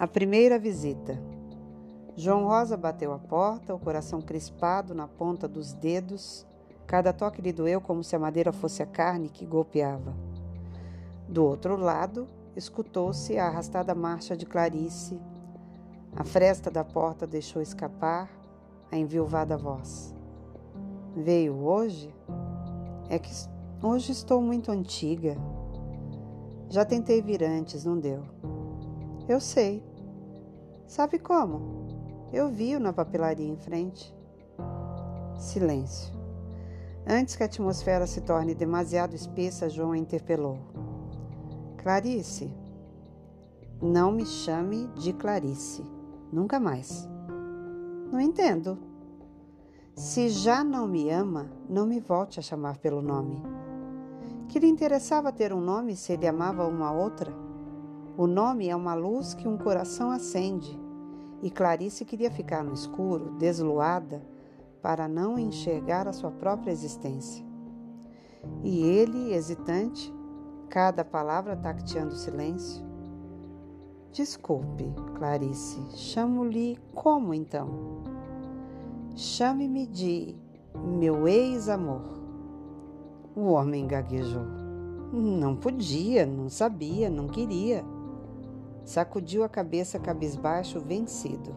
A primeira visita. João Rosa bateu a porta, o coração crispado na ponta dos dedos. Cada toque lhe doeu como se a madeira fosse a carne que golpeava. Do outro lado, escutou-se a arrastada marcha de Clarice. A fresta da porta deixou escapar a enviuvada voz. Veio hoje? É que hoje estou muito antiga. Já tentei vir antes, não deu. Eu sei. Sabe como? Eu vi-o na papelaria em frente. Silêncio. Antes que a atmosfera se torne demasiado espessa, João interpelou. Clarice. Não me chame de Clarice. Nunca mais. Não entendo. Se já não me ama, não me volte a chamar pelo nome. Que lhe interessava ter um nome se ele amava uma outra? O nome é uma luz que um coração acende, e Clarice queria ficar no escuro, desluada, para não enxergar a sua própria existência. E ele, hesitante, cada palavra tacteando o silêncio. Desculpe, Clarice, chamo-lhe como então? Chame-me de meu ex-amor. O homem gaguejou. Não podia, não sabia, não queria. Sacudiu a cabeça cabisbaixo, vencido.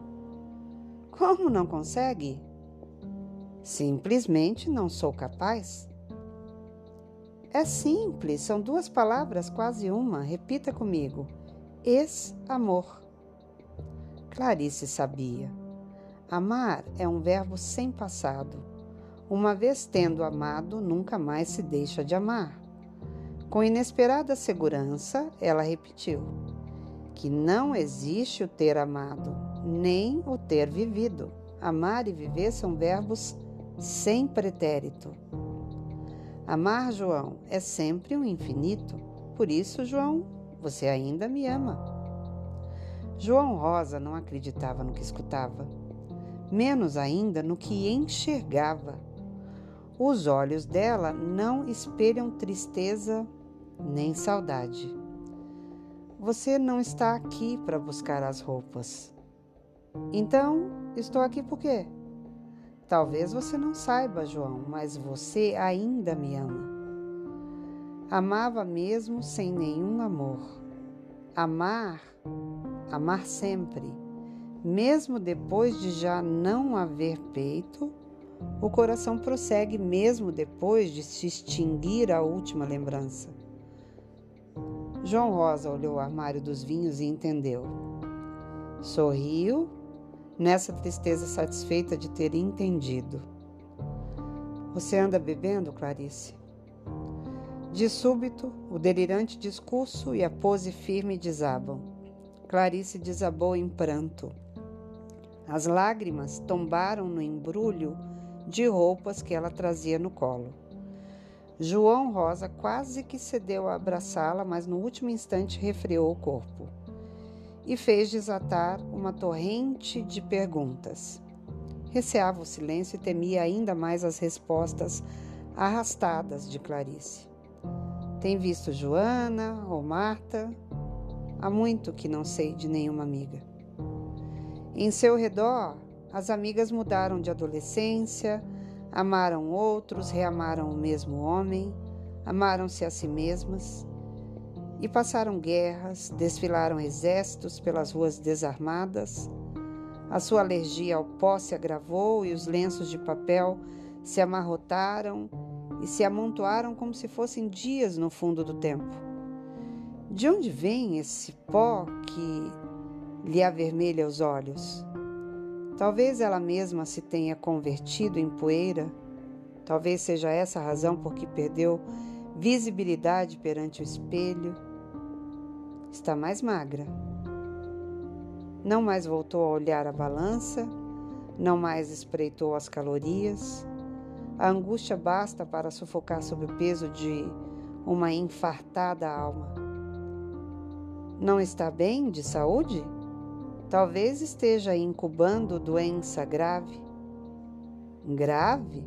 Como não consegue? Simplesmente não sou capaz. É simples, são duas palavras, quase uma. Repita comigo: ex-amor. Clarice sabia. Amar é um verbo sem passado. Uma vez tendo amado, nunca mais se deixa de amar. Com inesperada segurança, ela repetiu: que não existe o ter amado, nem o ter vivido. Amar e viver são verbos sem pretérito. Amar, João, é sempre um infinito. Por isso, João, você ainda me ama. João Rosa não acreditava no que escutava, menos ainda no que enxergava. Os olhos dela não espelham tristeza nem saudade. Você não está aqui para buscar as roupas. Então, estou aqui por quê? Talvez você não saiba, João, mas você ainda me ama. Amava mesmo sem nenhum amor. Amar, amar sempre, mesmo depois de já não haver peito, o coração prossegue mesmo depois de se extinguir a última lembrança. João Rosa olhou o armário dos vinhos e entendeu. Sorriu, nessa tristeza satisfeita de ter entendido. Você anda bebendo, Clarice? De súbito, o delirante discurso e a pose firme desabam. Clarice desabou em pranto. As lágrimas tombaram no embrulho de roupas que ela trazia no colo. João Rosa quase que cedeu a abraçá-la, mas no último instante refreou o corpo e fez desatar uma torrente de perguntas. Receava o silêncio e temia ainda mais as respostas arrastadas de Clarice. Tem visto Joana ou Marta? Há muito que não sei de nenhuma amiga. Em seu redor, as amigas mudaram de adolescência, Amaram outros, reamaram o mesmo homem, amaram-se a si mesmas e passaram guerras, desfilaram exércitos pelas ruas desarmadas. A sua alergia ao pó se agravou e os lenços de papel se amarrotaram e se amontoaram como se fossem dias no fundo do tempo. De onde vem esse pó que lhe avermelha os olhos? Talvez ela mesma se tenha convertido em poeira. Talvez seja essa a razão por que perdeu visibilidade perante o espelho. Está mais magra. Não mais voltou a olhar a balança, não mais espreitou as calorias. A angústia basta para sufocar sob o peso de uma infartada alma. Não está bem de saúde? Talvez esteja incubando doença grave. Grave?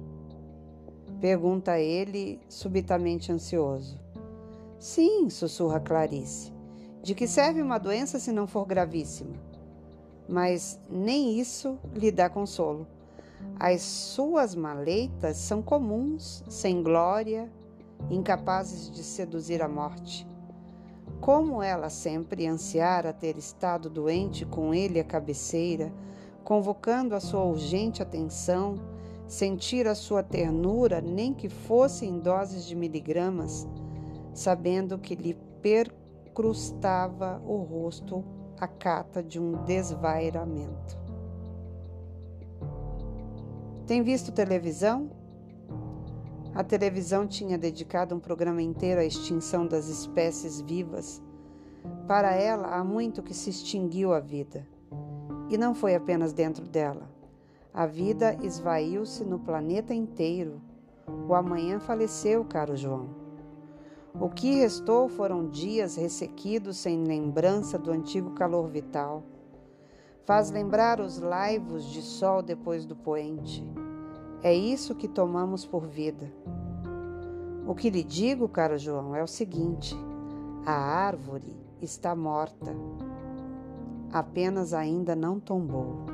Pergunta ele, subitamente ansioso. Sim, sussurra Clarice. De que serve uma doença se não for gravíssima? Mas nem isso lhe dá consolo. As suas maleitas são comuns, sem glória, incapazes de seduzir a morte. Como ela sempre ansiara ter estado doente com ele à cabeceira, convocando a sua urgente atenção, sentir a sua ternura, nem que fosse em doses de miligramas, sabendo que lhe percrustava o rosto a cata de um desvairamento. Tem visto televisão? A televisão tinha dedicado um programa inteiro à extinção das espécies vivas. Para ela, há muito que se extinguiu a vida. E não foi apenas dentro dela. A vida esvaiu-se no planeta inteiro. O amanhã faleceu, caro João. O que restou foram dias ressequidos sem lembrança do antigo calor vital. Faz lembrar os laivos de sol depois do poente. É isso que tomamos por vida. O que lhe digo, caro João, é o seguinte: a árvore está morta, apenas ainda não tombou.